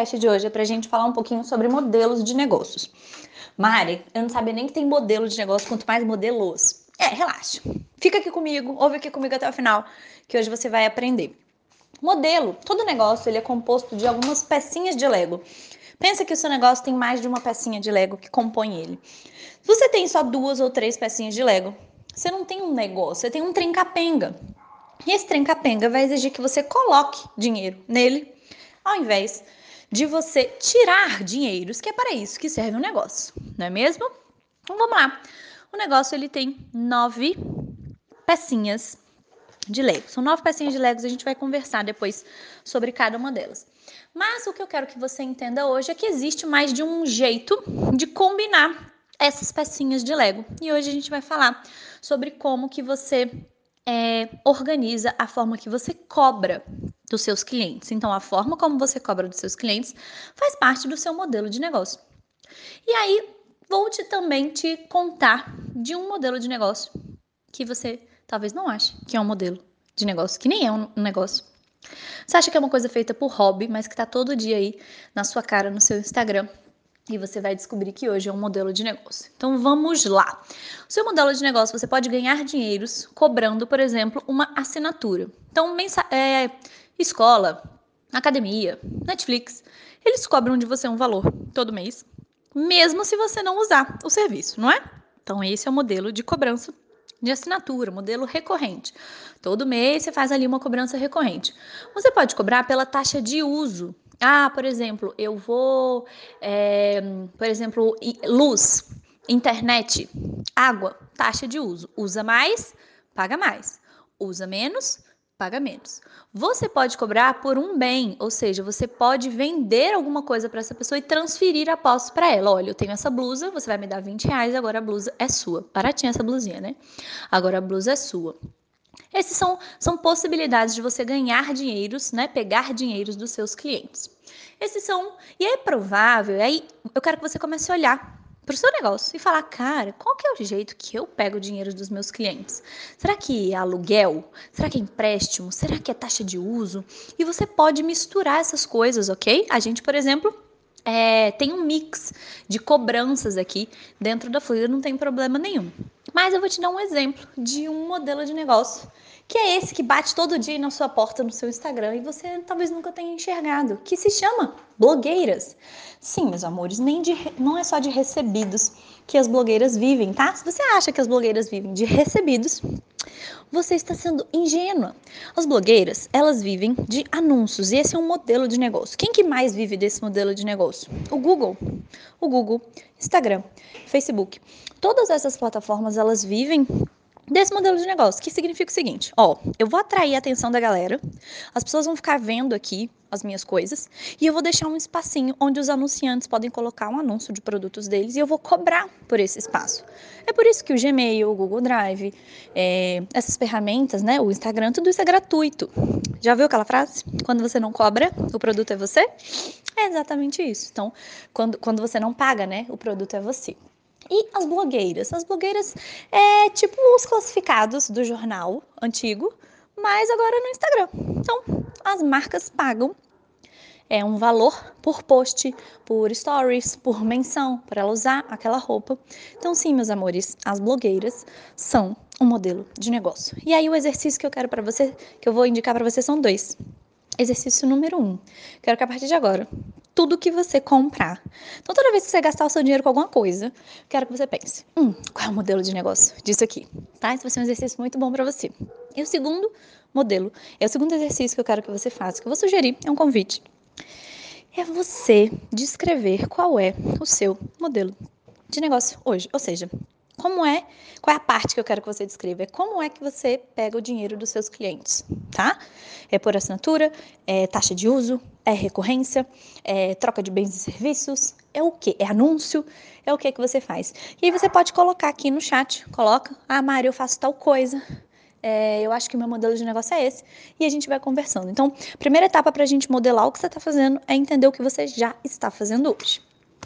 podcast de hoje é para a gente falar um pouquinho sobre modelos de negócios. Mari, eu não sabia nem que tem modelo de negócio, quanto mais modelos. É, relaxa. Fica aqui comigo, ouve aqui comigo até o final, que hoje você vai aprender. Modelo, todo negócio ele é composto de algumas pecinhas de Lego. Pensa que o seu negócio tem mais de uma pecinha de Lego que compõe ele. Se você tem só duas ou três pecinhas de Lego, você não tem um negócio, você tem um trincapenga. E esse trincapenga vai exigir que você coloque dinheiro nele, ao invés de você tirar dinheiros, que é para isso que serve o um negócio, não é mesmo? Então vamos lá. O negócio ele tem nove pecinhas de Lego. São nove pecinhas de Legos, a gente vai conversar depois sobre cada uma delas. Mas o que eu quero que você entenda hoje é que existe mais de um jeito de combinar essas pecinhas de Lego. E hoje a gente vai falar sobre como que você é, organiza a forma que você cobra dos seus clientes. Então, a forma como você cobra dos seus clientes faz parte do seu modelo de negócio. E aí, vou te também te contar de um modelo de negócio que você talvez não ache que é um modelo de negócio, que nem é um negócio. Você acha que é uma coisa feita por hobby, mas que está todo dia aí na sua cara, no seu Instagram, e você vai descobrir que hoje é um modelo de negócio. Então vamos lá. O seu modelo de negócio você pode ganhar dinheiros cobrando, por exemplo, uma assinatura. Então, é, escola, academia, Netflix, eles cobram de você um valor todo mês, mesmo se você não usar o serviço, não é? Então, esse é o modelo de cobrança de assinatura, modelo recorrente. Todo mês você faz ali uma cobrança recorrente. Você pode cobrar pela taxa de uso ah, por exemplo, eu vou, é, por exemplo, luz, internet, água, taxa de uso. Usa mais, paga mais. Usa menos, paga menos. Você pode cobrar por um bem, ou seja, você pode vender alguma coisa para essa pessoa e transferir a posse para ela. Olha, eu tenho essa blusa, você vai me dar 20 reais, agora a blusa é sua. Baratinha essa blusinha, né? Agora a blusa é sua. Esses são, são possibilidades de você ganhar dinheiros, né? Pegar dinheiros dos seus clientes. Esses são. E é provável, aí eu quero que você comece a olhar para o seu negócio e falar, cara, qual que é o jeito que eu pego o dinheiro dos meus clientes? Será que é aluguel? Será que é empréstimo? Será que é taxa de uso? E você pode misturar essas coisas, ok? A gente, por exemplo, é, tem um mix de cobranças aqui dentro da Fluida, não tem problema nenhum. Mas eu vou te dar um exemplo de um modelo de negócio que é esse que bate todo dia na sua porta no seu Instagram e você talvez nunca tenha enxergado, que se chama blogueiras. Sim, meus amores, nem de, não é só de recebidos que as blogueiras vivem, tá? Se você acha que as blogueiras vivem de recebidos, você está sendo ingênua. As blogueiras, elas vivem de anúncios e esse é um modelo de negócio. Quem que mais vive desse modelo de negócio? O Google. O Google, Instagram, Facebook. Todas essas plataformas, elas vivem desse modelo de negócio, que significa o seguinte: ó, eu vou atrair a atenção da galera, as pessoas vão ficar vendo aqui as minhas coisas e eu vou deixar um espacinho onde os anunciantes podem colocar um anúncio de produtos deles e eu vou cobrar por esse espaço. É por isso que o Gmail, o Google Drive, é, essas ferramentas, né, o Instagram, tudo isso é gratuito. Já viu aquela frase? Quando você não cobra, o produto é você? É exatamente isso. Então, quando, quando você não paga, né, o produto é você. E as blogueiras? As blogueiras é tipo os classificados do jornal antigo, mas agora no Instagram. Então, as marcas pagam é um valor por post, por stories, por menção, para ela usar aquela roupa. Então, sim, meus amores, as blogueiras são um modelo de negócio. E aí, o exercício que eu quero para você, que eu vou indicar para você, são dois. Exercício número um. Quero que a partir de agora, tudo que você comprar. Então, toda vez que você gastar o seu dinheiro com alguma coisa, quero que você pense: hum, qual é o modelo de negócio disso aqui? Tá? Esse vai ser um exercício muito bom para você. E o segundo modelo, é o segundo exercício que eu quero que você faça, que eu vou sugerir, é um convite. É você descrever qual é o seu modelo de negócio hoje. Ou seja, como é, qual é a parte que eu quero que você descreva? É como é que você pega o dinheiro dos seus clientes, tá? É por assinatura, é taxa de uso, é recorrência, é troca de bens e serviços, é o que? É anúncio, é o que que você faz? E aí você pode colocar aqui no chat, coloca, ah, Mari, eu faço tal coisa, é, eu acho que o meu modelo de negócio é esse, e a gente vai conversando. Então, primeira etapa para a gente modelar o que você está fazendo é entender o que você já está fazendo hoje.